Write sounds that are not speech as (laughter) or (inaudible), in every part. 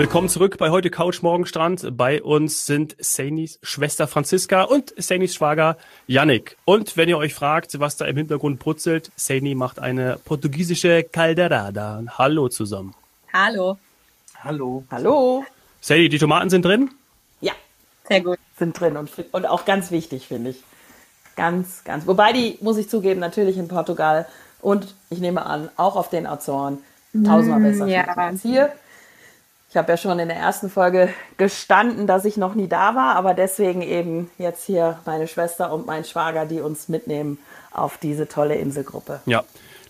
Willkommen zurück bei heute Couch Morgenstrand. Bei uns sind Sainis Schwester Franziska und Sainis Schwager Yannick. Und wenn ihr euch fragt, was da im Hintergrund brutzelt, Saini macht eine portugiesische Calderada. Hallo zusammen. Hallo. Hallo. Hallo. Saini, die Tomaten sind drin? Ja, Sehr gut. sind drin und, und auch ganz wichtig, finde ich. Ganz, ganz. Wobei die, muss ich zugeben, natürlich in Portugal und ich nehme an, auch auf den Azoren tausendmal besser ja. schmecken als hier. Ich habe ja schon in der ersten Folge gestanden, dass ich noch nie da war, aber deswegen eben jetzt hier meine Schwester und mein Schwager, die uns mitnehmen auf diese tolle Inselgruppe. Ja.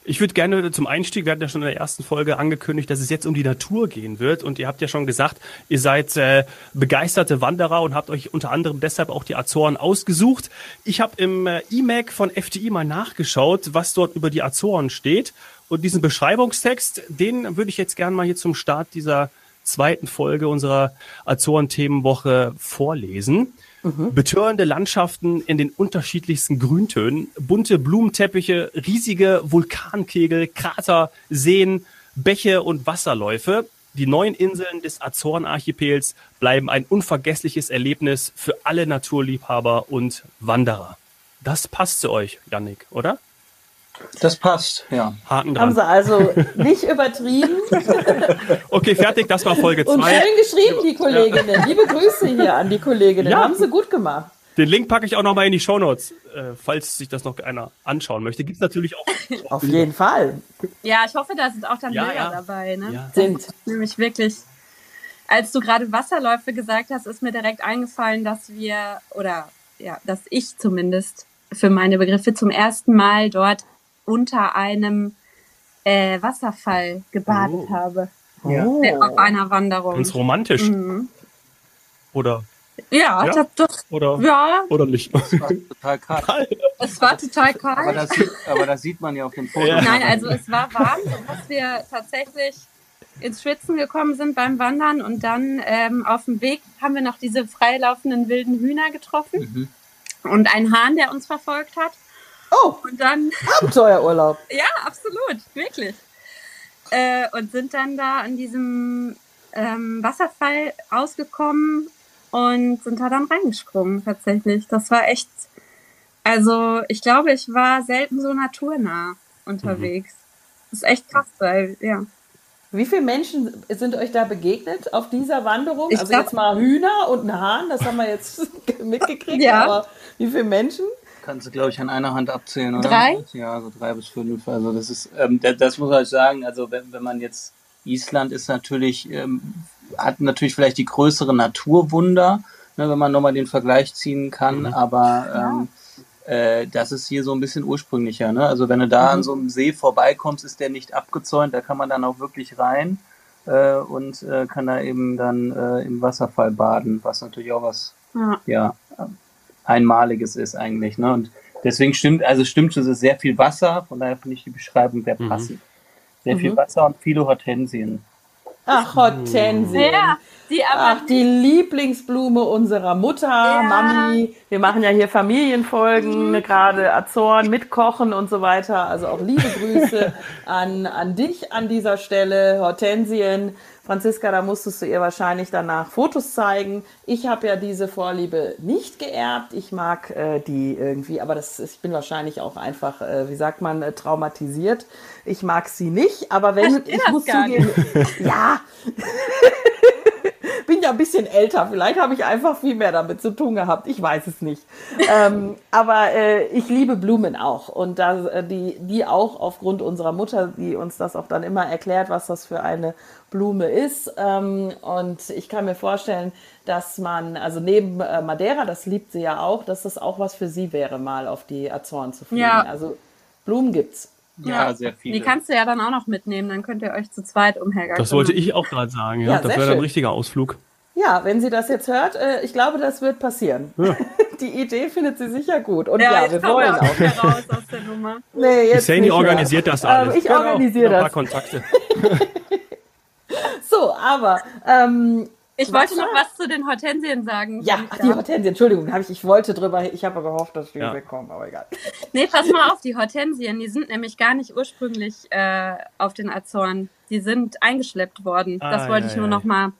Ich würde gerne zum Einstieg, wir hatten ja schon in der ersten Folge angekündigt, dass es jetzt um die Natur gehen wird. Und ihr habt ja schon gesagt, ihr seid äh, begeisterte Wanderer und habt euch unter anderem deshalb auch die Azoren ausgesucht. Ich habe im äh, E-Mac von FDI mal nachgeschaut, was dort über die Azoren steht. Und diesen Beschreibungstext, den würde ich jetzt gerne mal hier zum Start dieser zweiten Folge unserer Azoren-Themenwoche vorlesen. Betörende Landschaften in den unterschiedlichsten Grüntönen, bunte Blumenteppiche, riesige Vulkankegel, Krater, Seen, Bäche und Wasserläufe. Die neuen Inseln des Azorenarchipels bleiben ein unvergessliches Erlebnis für alle Naturliebhaber und Wanderer. Das passt zu euch, Yannick, oder? Das passt, ja. Haken Haben dran. sie also nicht übertrieben (laughs) Okay, fertig, das war Folge und 2. schön geschrieben, die Kolleginnen. Liebe Grüße hier an die Kolleginnen. Ja. Haben sie gut gemacht. Den Link packe ich auch nochmal in die Shownotes, äh, falls sich das noch einer anschauen möchte. Gibt's natürlich auch. Auf jeden Fall. Ja, ich hoffe, da sind auch dann Ja, Bilder ja. dabei. Ne? Ja. Sind. Nämlich wirklich, als du gerade Wasserläufe gesagt hast, ist mir direkt eingefallen, dass wir, oder ja, dass ich zumindest für meine Begriffe zum ersten Mal dort unter einem äh, Wasserfall gebadet Oh. habe. Ja. Oh. Auf einer Wanderung. Ganz romantisch. Mhm. Oder, Ja, Ja? Das, das, oder, ja, oder nicht. Das war total kalt. es war total Aber kalt. das, sieht, aber das sieht man ja auf dem Foto. Ja. Nein, also es war warm, dass wir tatsächlich ins Schwitzen gekommen sind beim Wandern und dann ähm, auf dem Weg haben wir noch diese freilaufenden wilden Hühner getroffen Mhm. und einen Hahn, der uns verfolgt hat. Oh, Und dann, (laughs) Abenteuerurlaub. ja, absolut, wirklich. Äh, und sind dann da an diesem ähm, Wasserfall ausgekommen und sind da dann reingesprungen tatsächlich. Das war echt, also ich glaube, ich war selten so naturnah unterwegs. Das ist echt krass, weil, ja. Wie viele Menschen sind euch da begegnet auf dieser Wanderung? Ich also glaub- jetzt mal Hühner und ein Hahn, das haben wir jetzt (laughs) mitgekriegt. Ja. Aber wie viele Menschen? Kannst du, glaube ich, an einer Hand abzählen, oder? Drei? Ja, so drei bis fünf. Also das ist, ähm, das, das muss ich sagen, also wenn, wenn man jetzt, Island ist natürlich, ähm, hat natürlich vielleicht die größere Naturwunder, ne, wenn man nochmal den Vergleich ziehen kann, aber ähm, äh, das ist hier so ein bisschen ursprünglicher. Ne? Also wenn du da an so einem See vorbeikommst, ist der nicht abgezäunt, da kann man dann auch wirklich rein äh, und äh, kann da eben dann äh, im Wasserfall baden, was natürlich auch was ja. ja, einmaliges ist eigentlich. Ne? Und deswegen stimmt, also stimmt, es ist sehr viel Wasser, von daher finde ich die Beschreibung sehr passend. Sehr viel Wasser und viele Hortensien. Ach, Hortensien. Ja, die Ach, die Lieblingsblume unserer Mutter, Mami. Wir machen ja hier Familienfolgen, ne, gerade Azoren mit Kochen und so weiter. Also auch liebe Grüße (laughs) an, an dich an dieser Stelle, Hortensien. Franziska, da musstest du ihr wahrscheinlich danach Fotos zeigen. Ich habe ja diese Vorliebe nicht geerbt. Ich mag äh, die irgendwie, aber das ist, ich bin wahrscheinlich auch einfach, äh, wie sagt man, äh, traumatisiert. Ich mag sie nicht, aber wenn ich muss zugeben, (laughs) ja, (laughs) bin ja ein bisschen älter. Vielleicht habe ich einfach viel mehr damit zu tun gehabt. Ich weiß es nicht. ähm, (laughs) aber äh, ich liebe Blumen auch. Und da, äh, die, die auch aufgrund unserer Mutter, die uns das auch dann immer erklärt, was das für eine Blume ist. Ähm, und ich kann mir vorstellen, dass man, also neben äh, Madeira, das liebt sie ja auch, dass das auch was für sie wäre, mal auf die Azoren zu fliegen. Ja. Also Blumen gibt's. Ja, sehr viele. Die kannst du ja dann auch noch mitnehmen, dann könnt ihr euch zu zweit umhergehen. Das wollte ich auch gerade sagen, ja. Ja, das wäre dann ein richtiger Ausflug. Ja, wenn sie das jetzt hört, äh, ich glaube, das wird passieren. (laughs) Die Idee findet sie sicher gut. Und Ja, ja, jetzt wir wollen wir auch auch. nicht mehr raus aus der Nummer. (laughs) Nee, Die jetzt Saini nicht organisiert mehr. das alles. Ähm, ich Genau, organisiere ein paar das. Kontakte. (laughs) So, aber ähm, Ich wollte noch was zu den Hortensien sagen. ja, ach, die. Hortensien, Entschuldigung, hab ich, ich wollte drüber, ich habe gehofft, dass die Ja. wegkommen, aber egal. (laughs) Nee, pass mal auf, die Hortensien, die sind nämlich gar nicht ursprünglich äh, auf den Azoren. Die sind eingeschleppt worden. Ah, das wollte ja, ich nur ja. noch mal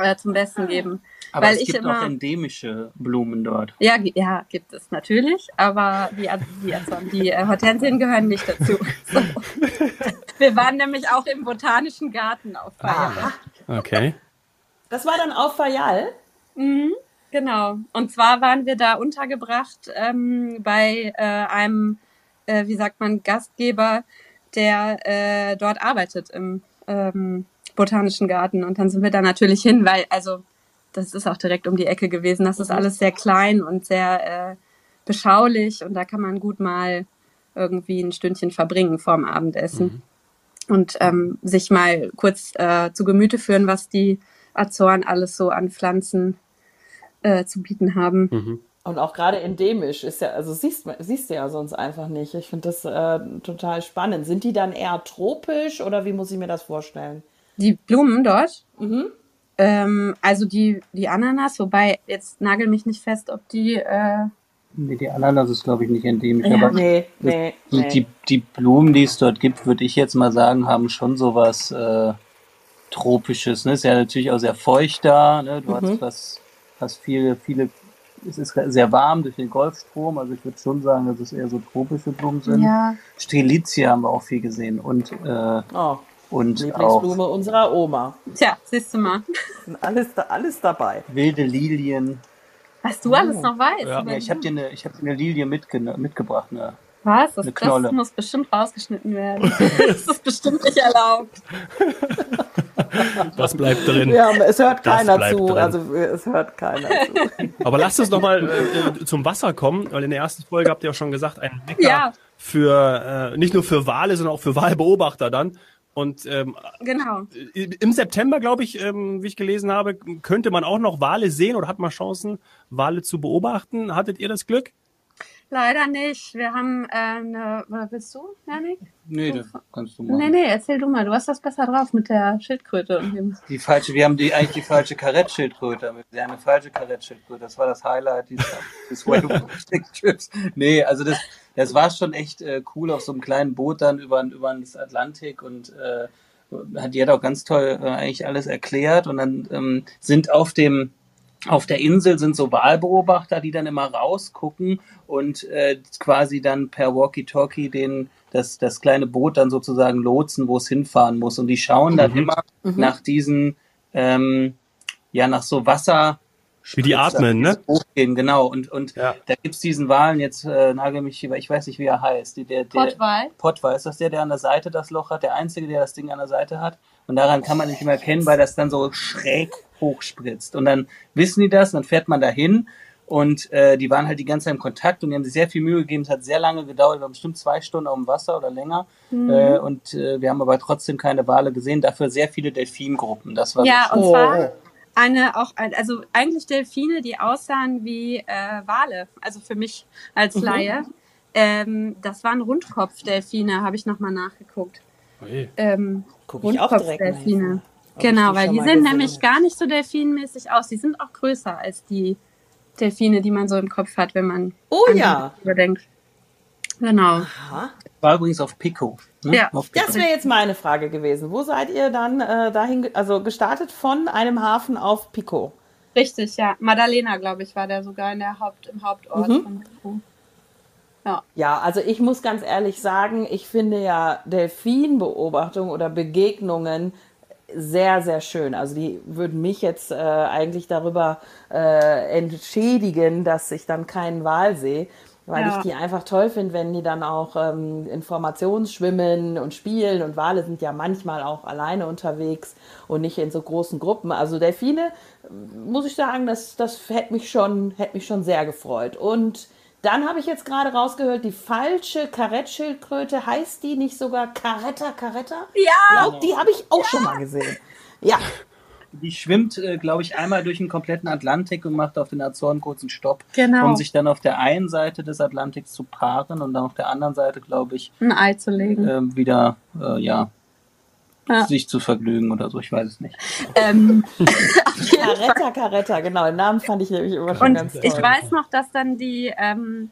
äh, zum Besten geben. Aber Weil es ich gibt immer- auch endemische Blumen dort. Ja, ja, gibt es natürlich, aber die, die, Azoren- die äh, Hortensien gehören nicht dazu. (laughs) So. Wir waren nämlich auch im Botanischen Garten auf Feier. Okay. Das war dann auf Fayal. Mhm, genau. Und zwar waren wir da untergebracht ähm, bei äh, einem, äh, wie sagt man, Gastgeber, der äh, dort arbeitet im ähm, Botanischen Garten. Und dann sind wir da natürlich hin, weil, also, das ist auch direkt um die Ecke gewesen. Das ist alles sehr klein und sehr äh, beschaulich und da kann man gut mal irgendwie ein Stündchen verbringen vorm Abendessen und ähm, sich mal kurz äh, zu Gemüte führen, was die Azoren alles so an Pflanzen äh, zu bieten haben. Mhm. Und auch gerade endemisch ist ja, also siehst, siehst du ja sonst einfach nicht. Ich finde das äh, total spannend. Sind die dann eher tropisch oder wie muss ich mir das vorstellen? Die Blumen dort, Mhm. ähm, also die, die Ananas, wobei jetzt nagel mich nicht fest, ob die, äh, Nee, die Ananas ist, glaube ich, nicht endemisch. Ja. Aber Nee, nee, die, nee. die, die Blumen, die es dort gibt, würde ich jetzt mal sagen, haben schon sowas äh, Tropisches. Ne? Ist ja natürlich auch sehr feucht da. Ne? Du Mhm. hast, was, hast viele, viele, es ist sehr warm durch den Golfstrom. Also ich würde schon sagen, dass es eher so tropische Blumen sind. ja, Strelitzia haben wir auch viel gesehen. Und, äh, Oh, und auch Lieblingsblume unserer Oma. tja, siehst du mal, Sind Alles, alles dabei. wilde Lilien. was du alles noch weißt. Ja. Ja, ich habe dir eine, ich hab dir eine Lilie mitge mitgebracht. Ne? Was? Das, eine Knolle. das muss bestimmt rausgeschnitten werden. (laughs) das ist bestimmt nicht erlaubt. (laughs) (laughs) Was bleibt drin? Ja, aber es hört Das keiner bleibt zu. drin. Also es hört keiner zu. (laughs) Aber lasst uns nochmal äh, zum Wasser kommen, weil in der ersten Folge habt ihr auch schon gesagt, ein Wecker Ja. für äh, nicht nur für Wale, sondern auch für Walbeobachter dann. Und ähm, Genau. im September, glaube ich, ähm, wie ich gelesen habe, könnte man auch noch Wale sehen oder hat man Chancen, Wale zu beobachten. Hattet ihr das Glück? Leider nicht. Wir haben äh, eine. Oder willst du, Janik? Nee, das kannst du machen. Nee, nee, erzähl du mal. Du hast das besser drauf mit der Schildkröte und dem. Die falsche, wir haben die, eigentlich die falsche Karettschildkröte. Wir haben eine falsche Karettschildkröte. Das war das Highlight dieses, (laughs) des Whale-Watching-Trips. Nee, also das, das war schon echt äh, cool auf so einem kleinen Boot dann über, über das Atlantik und äh, hat, die hat auch ganz toll äh, eigentlich alles erklärt und dann ähm, sind auf dem auf der Insel sind so Wahlbeobachter, die dann immer rausgucken und äh, quasi dann per Walkie-Talkie den das, das kleine Boot dann sozusagen lotsen, wo es hinfahren muss. Und die schauen dann immer nach diesen, ähm, ja, nach so Wasser. Wie die atmen, ne? Hochgehen, genau. Und, und Ja. da gibt's diesen Walen, jetzt äh, nagel mich, über- ich weiß nicht, wie er heißt. Die- Der, der, Pottwal. Pottwal, ist das der, der an der Seite das Loch hat? Der Einzige, der das Ding an der Seite hat? Und daran kann man nicht mehr erkennen, weil das dann so schräg hochspritzt. Und dann wissen die das, dann fährt man dahin und äh, die waren halt die ganze Zeit im Kontakt und die haben sich sehr viel Mühe gegeben. Es hat sehr lange gedauert, wir waren bestimmt zwei Stunden auf dem Wasser oder länger. Äh, und äh, wir haben aber trotzdem keine Wale gesehen, dafür sehr viele Delfingruppen. Das war Ja, so und zwar eine auch, also eigentlich Delfine, die aussahen wie äh, Wale. Also für mich als Laie. Ähm, das waren Rundkopfdelfine, habe ich nochmal nachgeguckt. Ui. Ähm, Guck ich auch direkt mal Rundkopfdelfine. Genau, die weil die sehen nämlich gar nicht so delfinmäßig aus. Die sind auch größer als die Delfine, die man so im Kopf hat, wenn man Oh ja. überdenkt. Genau. Aha. war übrigens auf Pico. Ne? Ja. Auf Pico. Das wäre jetzt meine Frage gewesen. Wo seid ihr dann äh, dahin, also gestartet von einem Hafen auf Pico? Richtig, ja. Madalena, glaube ich, war der sogar in der Haupt, im Hauptort Mhm. von Peru. Ja, also ich muss ganz ehrlich sagen, ich finde ja Delfinbeobachtung oder Begegnungen sehr, sehr schön. Also die würden mich jetzt äh, eigentlich darüber äh, entschädigen, dass ich dann keinen Wal sehe, weil Ja. ich die einfach toll finde, wenn die dann auch ähm, Informationsschwimmen und spielen und Wale sind ja manchmal auch alleine unterwegs und nicht in so großen Gruppen. Also Delfine, äh, muss ich sagen, das, das hätte mich, schon, hätte mich schon sehr gefreut. Und dann habe ich jetzt gerade rausgehört, die falsche Karettschildkröte, heißt die nicht sogar Caretta Caretta? Ja! Glaub, die habe ich auch schon mal gesehen. Ja, Die schwimmt, äh, glaube ich, einmal durch den kompletten Atlantik und macht auf den Azoren kurzen Stopp, Genau. um sich dann auf der einen Seite des Atlantiks zu paaren und dann auf der anderen Seite, glaube ich, Ein Ei zu legen. ähm, wieder, äh, ja, Ja. sich zu vergnügen oder so, ich weiß es nicht. Ähm. (laughs) Caretta Caretta, genau. Den Namen fand ich nämlich immer schon Und ganz toll. ich weiß noch, dass dann die, ähm,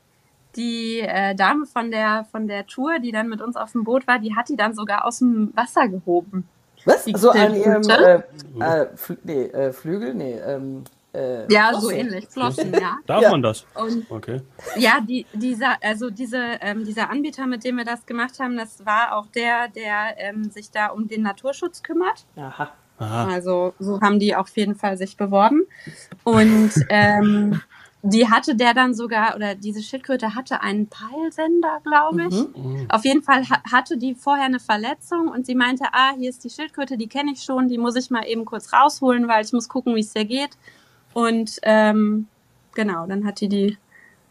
die äh, Dame von der, von der Tour, die dann mit uns auf dem Boot war, die hat die dann sogar aus dem Wasser gehoben. Was? Die So an ihrem äh, äh, Fl nee, äh, Flügel? Nee, ähm, äh, Ja, so Flosse. ähnlich. Flossen, ja. Darf Ja. man das? Und Okay. ja, die, dieser, also diese, ähm, dieser Anbieter, mit dem wir das gemacht haben, das war auch der, der ähm, sich da um den Naturschutz kümmert. Aha. Aha. Also so haben die auf jeden Fall sich beworben. Und (laughs) ähm, die hatte der dann sogar, oder diese Schildkröte hatte einen Peilsender, glaube ich. Mhm. Auf jeden Fall ha hatte die vorher eine Verletzung und sie meinte, ah, hier ist die Schildkröte, die kenne ich schon, die muss ich mal eben kurz rausholen, weil ich muss gucken, wie es dir geht. Und ähm, genau, dann hat die die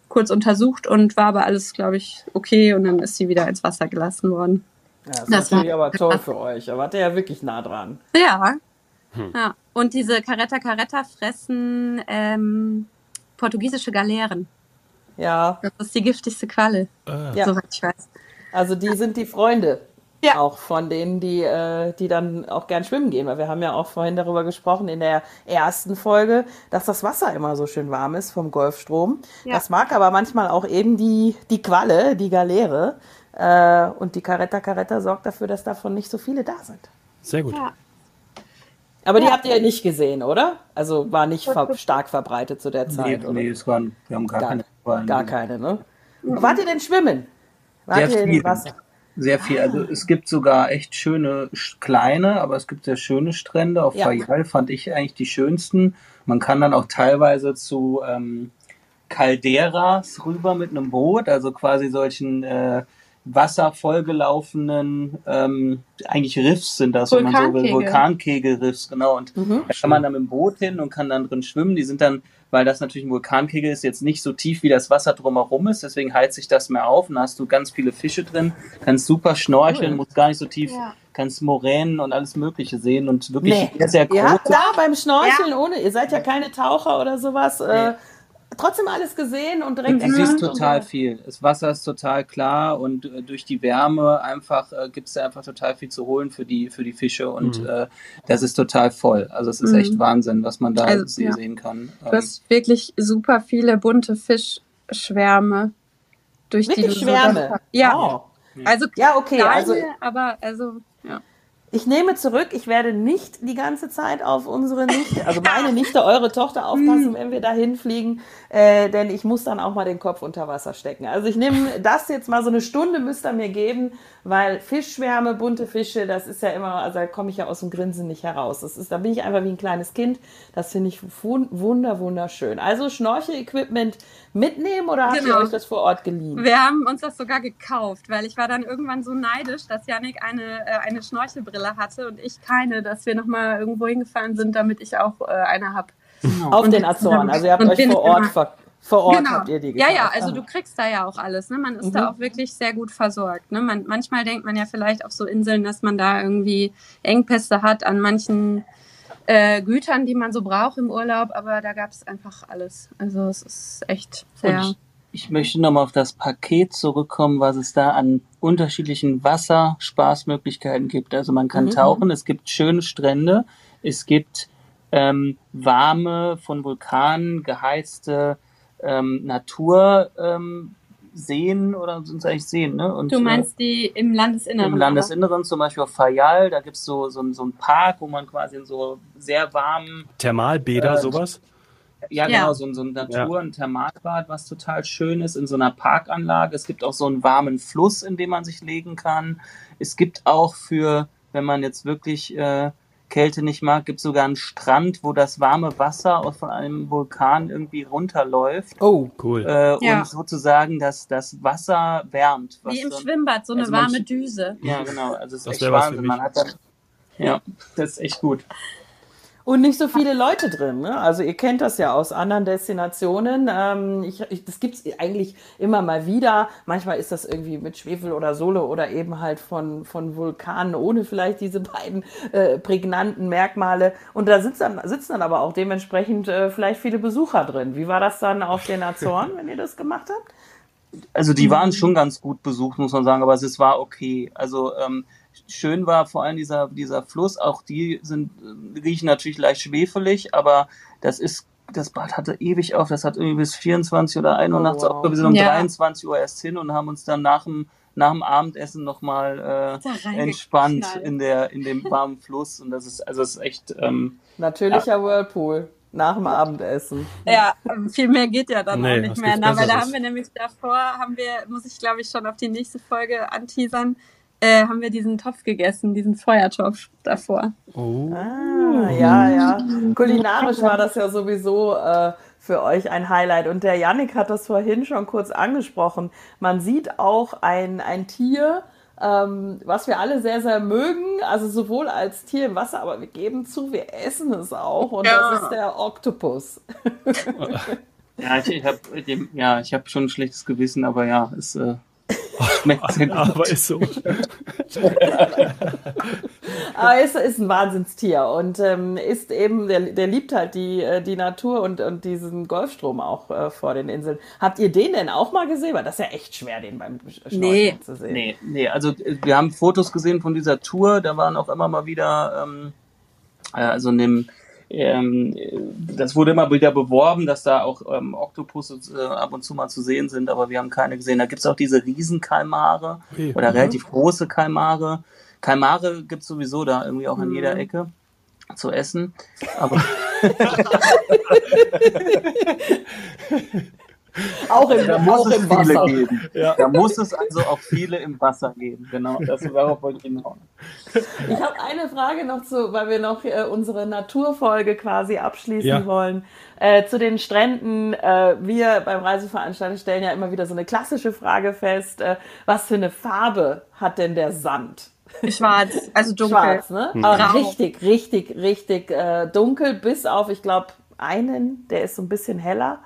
kurz untersucht und war aber alles, glaube ich, okay und dann ist sie wieder ins Wasser gelassen worden. Ja, das ist Das natürlich war- aber toll für euch. Da wart ihr ja wirklich nah dran. Ja. ja. Und diese Caretta Caretta fressen ähm, portugiesische Galeeren. Ja, Das ist die giftigste Qualle, Ja. soweit ich weiß. also die sind die Freunde. Ja. Auch von denen, die, äh, die dann auch gern schwimmen gehen. Weil wir haben ja auch vorhin darüber gesprochen in der ersten Folge, dass das Wasser immer so schön warm ist vom Golfstrom. Ja. Das mag aber manchmal auch eben die, die Qualle, die Galeere. Äh, und die Caretta Caretta sorgt dafür, dass davon nicht so viele da sind. Sehr gut. Ja. Aber die habt ihr nicht gesehen, oder? Also war nicht ver stark verbreitet zu der Nee, Zeit, oder? nee, es waren, wir haben gar, Gar, keine gar keine, ne? Wart ihr denn schwimmen? Wart Sehr ihr im Wasser? Sehr viel. Also es gibt sogar echt schöne sch- kleine, aber es gibt sehr schöne Strände. Auf Ja. Fayal fand ich eigentlich die schönsten. Man kann dann auch teilweise zu ähm, Calderas rüber mit einem Boot, also quasi solchen äh, Wasser vollgelaufenen, ähm, eigentlich Riffs sind das, wenn man so will, Vulkankegel. Vulkankegelriffs, genau. Und Mhm. da kann man dann mit dem Boot hin und kann dann drin schwimmen. Die sind dann, weil das natürlich ein Vulkankegel ist, jetzt nicht so tief wie das Wasser drumherum ist, deswegen heizt sich das mehr auf und da hast du ganz viele Fische drin, kannst super schnorcheln, Cool. musst gar nicht so tief, Ja. kannst Moränen und alles Mögliche sehen und wirklich Nee. sehr, sehr große. da beim Schnorcheln ohne, ihr seid ja keine Taucher oder sowas, äh, trotzdem alles gesehen und direkt Du siehst total viel. Das Wasser ist total klar und äh, durch die Wärme einfach äh, gibt es da einfach total viel zu holen für die für die Fische und Mhm. äh, das ist total voll. Also es ist Mhm. echt Wahnsinn, was man da Also, se- ja. sehen kann. Du hast wirklich super viele bunte Fischschwärme durch die Wirklich so Schwärme. Ja, Oh. also Ja, okay, kleine, also- aber also ja. Ich nehme zurück, ich werde nicht die ganze Zeit auf unsere Nichte, also (laughs) meine Nichte, eure Tochter aufpassen, wenn wir da hinfliegen, äh, denn ich muss dann auch mal den Kopf unter Wasser stecken. Also ich nehme das jetzt mal so eine Stunde müsst ihr mir geben, weil Fischschwärme, bunte Fische, das ist ja immer, also da komme ich ja aus dem Grinsen nicht heraus. Das ist, da bin ich einfach wie ein kleines Kind. Das finde ich wun- wunder, wunderschön. Also Schnorchel-Equipment mitnehmen oder habt ihr Genau. euch das vor Ort geliehen? Wir haben uns das sogar gekauft, weil ich war dann irgendwann so neidisch, dass Yannick eine, äh, eine Schnorchelbrille hatte und ich keine, dass wir nochmal irgendwo hingefahren sind, damit ich auch äh, eine habe. Auf Und den Azoren. Also ihr habt euch vor Ort, immer- ver vor Ort habt ihr die Ja, gekauft. ja, also Ah. du kriegst da ja auch alles. Ne? Man ist Mhm. da auch wirklich sehr gut versorgt. Ne? Man, manchmal denkt man ja vielleicht auf so Inseln, dass man da irgendwie Engpässe hat an manchen äh, Gütern, die man so braucht im Urlaub, aber da gab es einfach alles. Also es ist echt sehr. Und ich möchte nochmal auf das Paket zurückkommen, was es da an unterschiedlichen Wasserspaßmöglichkeiten gibt. Also man kann Mhm. tauchen, es gibt schöne Strände, es gibt ähm, warme, von Vulkanen geheizte ähm, Natur. Ähm, Seen oder sind es eigentlich Seen, ne? Und, Du meinst die im Landesinneren? im Landesinneren, zum Beispiel auf Fayal, da gibt's so, so, ein- so einen Park, wo man quasi in so sehr warmen Thermalbäder, Äh, sowas? ja, Ja. genau, so, ein- so ein Natur- und Thermalbad, was total schön ist, in so einer Parkanlage. Es gibt auch so einen warmen Fluss, in dem man sich legen kann. Es gibt auch für, wenn man jetzt wirklich äh, Kälte nicht mag, gibt sogar einen Strand, wo das warme Wasser aus von einem Vulkan irgendwie runterläuft. Oh, Cool. Äh, Ja. Und sozusagen das, das Wasser wärmt. was Wie im dann- Schwimmbad, so eine Also man- warme Düse. Ja, genau. Also es ist Das echt Wahnsinn. Man hat dann, ja, (laughs) das ist echt gut. Und nicht so viele Leute drin. Ne? Also ihr kennt das ja aus anderen Destinationen. Ähm, ich, ich, das gibt's eigentlich immer mal wieder. Manchmal ist das irgendwie mit Schwefel oder Sohle oder eben halt von, von Vulkanen ohne vielleicht diese beiden äh, prägnanten Merkmale. Und da sitzen dann, sitzen dann aber auch dementsprechend äh, vielleicht viele Besucher drin. Wie war das dann auf den Azoren, wenn ihr das gemacht habt? Also die waren schon ganz gut besucht, muss man sagen, aber es war okay. Also ähm, schön war vor allem dieser, dieser Fluss, auch die sind, äh, riechen natürlich leicht schwefelig, aber das ist das Bad hatte ewig auf, das hat irgendwie bis 24 oder 1 Uhr Oh, nachts wow. auf. Wir sind um Ja. 23 Uhr erst hin und haben uns dann nach dem, nach dem Abendessen nochmal äh, entspannt in der in dem warmen Fluss und das ist also es ist echt ähm, Natürlicher Whirlpool nach dem Abendessen. Ja, viel mehr geht ja dann Nee, auch nicht mehr. Na, weil da haben wir nämlich davor, haben wir, muss ich glaube ich schon auf die nächste Folge anteasern, äh, haben wir diesen Topf gegessen, diesen Feuertopf davor. Oh. Ah, ja, ja. Kulinarisch war das ja sowieso äh, für euch ein Highlight. Und der Yannick hat das vorhin schon kurz angesprochen. Man sieht auch ein, ein Tier, ähm, was wir alle sehr, sehr mögen. Also sowohl als Tier im Wasser, aber wir geben zu, wir essen es auch. Und Ja. das ist der Oktopus. (laughs) ja ich, ich habe ja ich habe schon ein schlechtes Gewissen, aber ja es äh. (laughs) Aber ist so. (laughs) Aber er ist, ist ein Wahnsinnstier und ähm, ist eben, der, der liebt halt die, äh, die Natur und, und diesen Golfstrom auch äh, vor den Inseln. Habt ihr den denn auch mal gesehen? Weil das ist ja echt schwer, den beim Schnorcheln Nee. zu sehen. Nee, nee, also äh, wir haben Fotos gesehen von dieser Tour, da waren auch immer mal wieder, ähm, äh, also in dem, ähm, äh, das wurde immer wieder beworben, dass da auch ähm, Oktopusse äh, ab und zu mal zu sehen sind, aber wir haben keine gesehen. Da gibt's auch diese Riesenkalmare Okay. oder Mhm. relativ große Kalmare. Kalmare gibt's sowieso da irgendwie auch an jeder Ecke zu essen. Aber (laughs) (laughs) (laughs) Auch im, da muss auch es im viele Wasser. geben. Ja. Da muss es also auch viele im Wasser geben. Genau, das darauf wollte ich hinaus. Ich habe eine Frage noch zu, weil wir noch äh, unsere Naturfolge quasi abschließen Ja. wollen. Äh, zu den Stränden. Äh, wir beim Reiseveranstalter stellen ja immer wieder so eine klassische Frage fest. Äh, was für eine Farbe hat denn der Sand? Schwarz, also dunkel. Schwarz, ne? Aber Grau. richtig, richtig, richtig äh, dunkel, bis auf, ich glaube, einen, der ist so ein bisschen heller.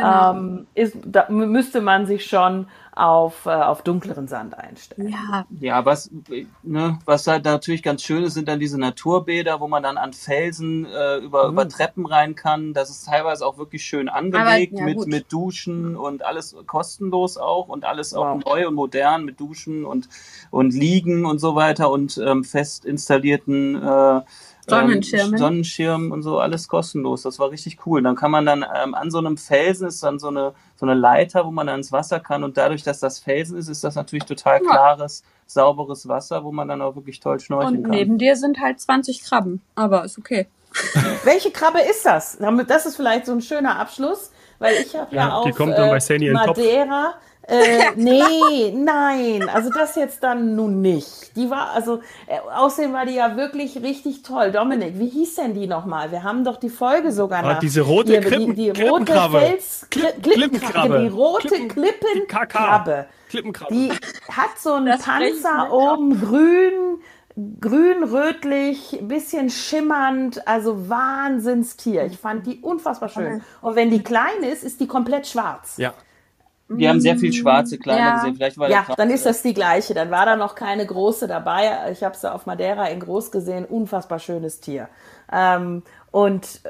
Genau. Ähm, ist, da müsste man sich schon auf, äh, auf dunkleren Sand einstellen. Ja, Ja, was, ne, was halt natürlich ganz schön ist, sind dann diese Naturbäder, wo man dann an Felsen äh, über, Mhm. über Treppen rein kann. Das ist teilweise auch wirklich schön angelegt ja, mit, gut. mit Duschen und alles kostenlos auch und alles auch Wow. neu und modern mit Duschen und, und Liegen und so weiter und ähm, fest installierten äh, Sonnenschirmen. Ähm, Sonnenschirmen und so, alles kostenlos. Das war richtig cool. Dann kann man dann ähm, an so einem Felsen ist dann so eine, so eine Leiter, wo man dann ins Wasser kann und dadurch, dass das Felsen ist, ist das natürlich total Ja. klares, sauberes Wasser, wo man dann auch wirklich toll schnorcheln und kann. neben dir sind halt 20 Krabben, aber ist okay. (laughs) Welche Krabbe ist das? Das ist vielleicht so ein schöner Abschluss, weil ich habe ja, Ja, auf die kommt dann bei Sandy in den Topf. Äh, (laughs) nee, nein, also das jetzt dann nun nicht. Die war, also äh, außerdem war die ja wirklich richtig toll. Dominik, wie hieß denn die nochmal? Wir haben doch die Folge sogar Ah, nach. diese rote Hier, Klippen- die, die rote. Fels, Kli Klipp- Klippenkrabbe, die rote Klippen- Klippenkrabbe. Klippenkrabbe. Die hat so einen Das Panzer oben, grün, grün, rötlich, bisschen schimmernd, also Wahnsinnstier. Ich fand die unfassbar schön. Und wenn die klein ist, ist die komplett schwarz. ja. Wir haben sehr viel schwarze Kleine Ja. gesehen. Vielleicht war Ja, dann ist das die gleiche. Dann war da noch keine große dabei. Ich habe sie auf Madeira in groß gesehen. Unfassbar schönes Tier. Ähm, und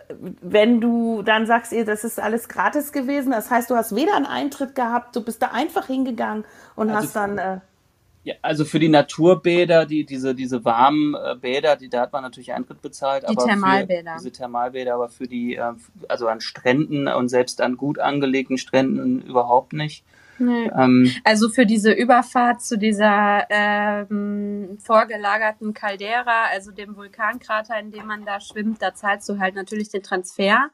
wenn du dann sagst, ihr, das ist alles gratis gewesen, das heißt, du hast weder einen Eintritt gehabt, du bist da einfach hingegangen und Also hast dann. Äh, Ja, also für die Naturbäder, die, diese, diese warmen äh, Bäder, die, da hat man natürlich Eintritt bezahlt. Die aber Thermalbäder. Für, diese Thermalbäder, aber für die, äh, also an Stränden und selbst an gut angelegten Stränden überhaupt nicht. Nee. Ähm, Also für diese Überfahrt zu dieser ähm, vorgelagerten Caldera, also dem Vulkankrater, in dem man da schwimmt, da zahlst du halt natürlich den Transfer.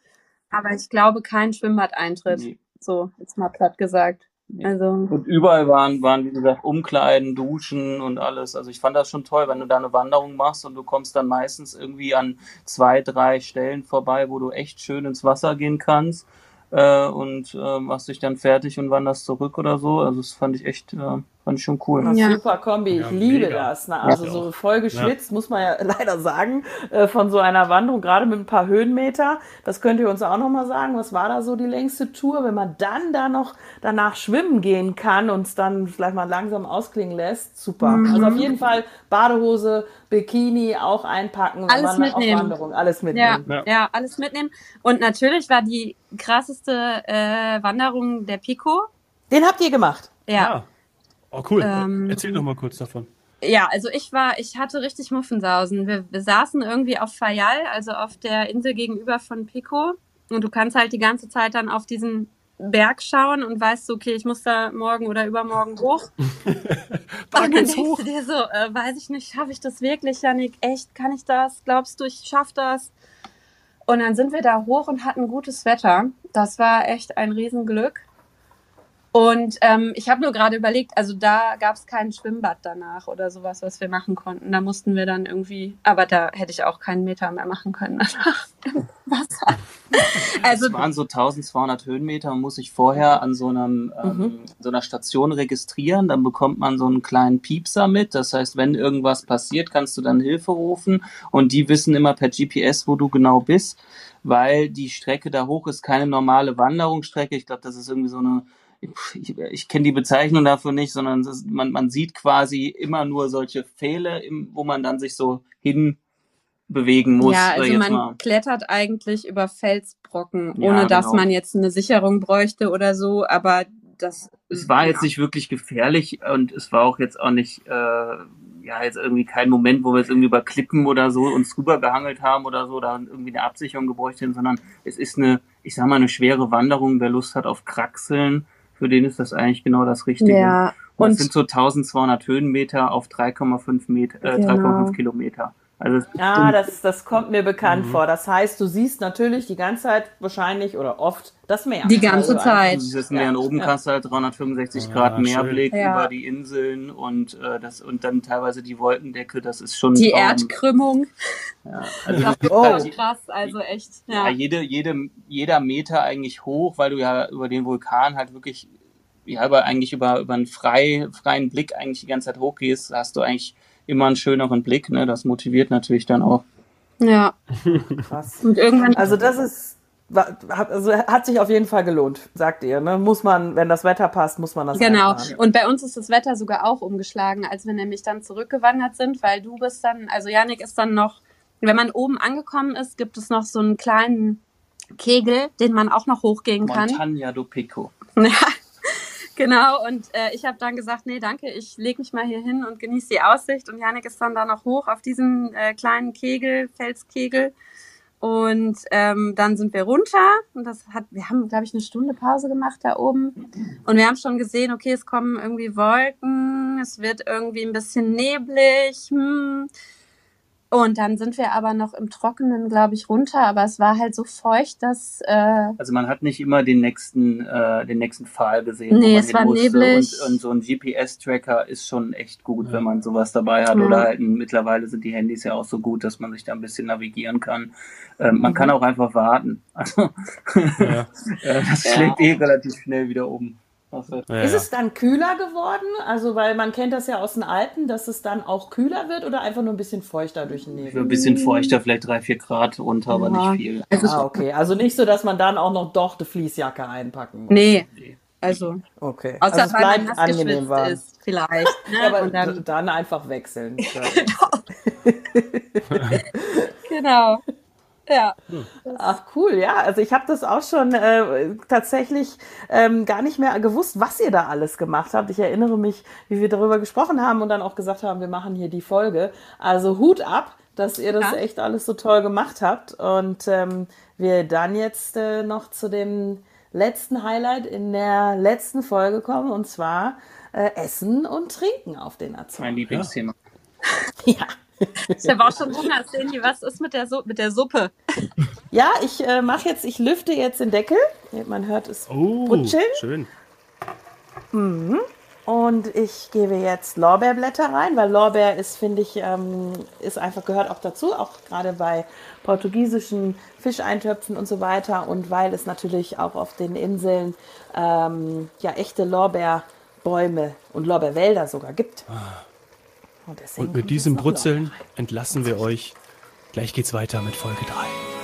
Aber ich glaube kein Schwimmbadeintritt. nee. So, jetzt mal platt gesagt. Also, Und überall waren, waren, wie gesagt, Umkleiden, Duschen und alles. Also ich fand das schon toll, wenn du da eine Wanderung machst und du kommst dann meistens irgendwie an zwei, drei Stellen vorbei, wo du echt schön ins Wasser gehen kannst äh, und äh, machst dich dann fertig und wanderst zurück oder so. Also das fand ich echt, äh, fand ich schon cool. Ja. super Kombi, ich Ja, liebe mega. das. Ne? Also Ja. so voll geschwitzt, muss man ja (laughs) leider sagen, äh, von so einer Wanderung, gerade mit ein paar Höhenmeter. Das könnt ihr uns auch nochmal sagen. Was war da so die längste Tour? Wenn man dann da noch danach schwimmen gehen kann und es dann vielleicht mal langsam ausklingen lässt, super. Also auf jeden Fall Badehose, Bikini auch einpacken, wenn Alles man auf mitnehmen. Wanderung, alles mitnehmen. Ja. ja, alles mitnehmen. Und natürlich war die krasseste äh, Wanderung der Pico. Den habt ihr gemacht. Ja. Oh, cool. Ähm, Erzähl doch mal kurz davon. Ja, also ich war, ich hatte richtig Muffensausen. Wir, wir saßen irgendwie auf Fayal, also auf der Insel gegenüber von Pico. Und du kannst halt die ganze Zeit dann auf diesen Berg schauen und weißt so, okay, ich muss da morgen oder übermorgen hoch. (laughs) und dann hoch. dir so, äh, weiß ich nicht, schaffe ich das wirklich, Janik? Echt, kann ich das? Glaubst du, ich schaffe das? Und dann sind wir da hoch und hatten gutes Wetter. Das war echt ein Riesenglück. Und ähm, ich habe nur gerade überlegt, also da gab es kein Schwimmbad danach oder sowas, was wir machen konnten. Da mussten wir dann irgendwie, aber da hätte ich auch keinen Meter mehr machen können danach (laughs) im Wasser. Also, es waren so 1200 Höhenmeter. Man muss sich vorher an so, einem, ähm, mhm. so einer Station registrieren. Dann bekommt man so einen kleinen Piepser mit. Das heißt, wenn irgendwas passiert, kannst du dann Hilfe rufen. Und die wissen immer per GPS, wo du genau bist, weil die Strecke da hoch ist keine normale Wanderungsstrecke. Ich glaube, das ist irgendwie so eine ich, ich kenne die Bezeichnung dafür nicht, sondern ist, man, man sieht quasi immer nur solche Pfähle, im, wo man dann sich so hin bewegen muss. Ja, also man mal. klettert eigentlich über Felsbrocken, ohne ja, dass genau. man jetzt eine Sicherung bräuchte oder so, aber das. Es war ja. jetzt nicht wirklich gefährlich und es war auch jetzt auch nicht, äh, ja, jetzt irgendwie kein Moment, wo wir jetzt irgendwie über Klippen oder so uns rübergehangelt haben oder so, da irgendwie eine Absicherung gebräucht hätten, sondern es ist eine, ich sag mal, eine schwere Wanderung. Wer Lust hat auf Kraxeln, für den ist das eigentlich genau das Richtige. Ja, und das sind so 1200 Höhenmeter auf 3,5 Meter, äh, genau. 3,5 Kilometer. Also ja, das, das kommt mir bekannt mhm. vor. Das heißt, du siehst natürlich die ganze Zeit wahrscheinlich oder oft das Meer. Die ganze also Zeit. Du siehst Meer ja. und oben ja. kannst du halt 365 ja, Grad Meerblick ja. über die Inseln und äh, das und dann teilweise die Wolkendecke. Das ist schon die Traum. Erdkrümmung. Ja, also das ist oh. krass. Also echt. Ja. jede, jede, jeder Meter eigentlich hoch, weil du ja über den Vulkan halt wirklich ja, aber eigentlich über, über einen frei, freien Blick eigentlich die ganze Zeit hochgehst, hast du eigentlich immer einen schöneren Blick. Ne? Das motiviert natürlich dann auch. Ja. Krass. Und irgendwann. Also das ist, also hat sich auf jeden Fall gelohnt, sagt ihr. Ne? Muss man, wenn das Wetter passt, muss man das. Genau. Einfahren. Und bei uns ist das Wetter sogar auch umgeschlagen, als wir nämlich dann zurückgewandert sind, weil du bist dann, also Janik ist dann noch, wenn man oben angekommen ist, gibt es noch so einen kleinen Kegel, den man auch noch hochgehen kann. Montagna do Pico. Ja, Genau, und äh, ich habe dann gesagt, nee, danke, ich lege mich mal hier hin und genieße die Aussicht. Und Janik ist dann da noch hoch auf diesem äh, kleinen Kegel, Felskegel. Und ähm, dann sind wir runter und das hat, wir haben, glaube ich, eine Stunde Pause gemacht da oben. Und wir haben schon gesehen, okay, es kommen irgendwie Wolken, es wird irgendwie ein bisschen neblig. Hm. Und dann sind wir aber noch im Trockenen, glaube ich, runter, aber es war halt so feucht, dass. Äh also man hat nicht immer den nächsten, äh, den nächsten Pfahl gesehen. Nee, es war neblig. Und, und, so ein GPS-Tracker ist schon echt gut, ja. wenn man sowas dabei hat. Ja. Oder halt mittlerweile sind die Handys ja auch so gut, dass man sich da ein bisschen navigieren kann. Ähm, man mhm. kann auch einfach warten. Also (laughs) ja. das schlägt eh relativ schnell wieder um. Ja, ist es dann kühler geworden? Also, weil man kennt das ja aus den Alpen, dass es dann auch kühler wird oder einfach nur ein bisschen feuchter durch den Nebel? Ein bisschen feuchter, vielleicht drei, vier Grad runter, aber nicht viel. Also ah, okay. Also nicht so, dass man dann auch noch doch die Fließjacke einpacken muss. Nee. Also, okay. Außer also es bleibt angenehm warm. Ist, vielleicht. (laughs) Ne? ja, aber dann, dann, einfach wechseln. (laughs) genau. Ja. Ach cool, ja. Also ich habe das auch schon äh, tatsächlich ähm, gar nicht mehr gewusst, was ihr da alles gemacht habt. Ich erinnere mich, wie wir darüber gesprochen haben und dann auch gesagt haben, wir machen hier die Folge. Also Hut ab, dass ihr das ja. echt alles so toll gemacht habt. Und ähm, wir dann jetzt äh, noch zu dem letzten Highlight in der letzten Folge kommen und zwar äh, Essen und Trinken auf den Azoren. Mein Lieblingsthema. (laughs) ja. Ich habe auch schon Hunger. Cindy, was ist mit der, mit der Suppe? Ja, ich äh, mache jetzt, ich lüfte jetzt den Deckel. Man hört es oh, brutscheln. Schön. Mhm. Und ich gebe jetzt Lorbeerblätter rein, weil Lorbeer ist, finde ich, ähm, ist einfach gehört auch dazu, auch gerade bei portugiesischen Fischeintöpfen und so weiter. Und weil es natürlich auch auf den Inseln ähm, ja echte Lorbeerbäume und Lorbeerwälder sogar gibt. Ah. Und, und mit diesem Brutzeln entlassen wir euch. Gleich geht's weiter mit Folge 3.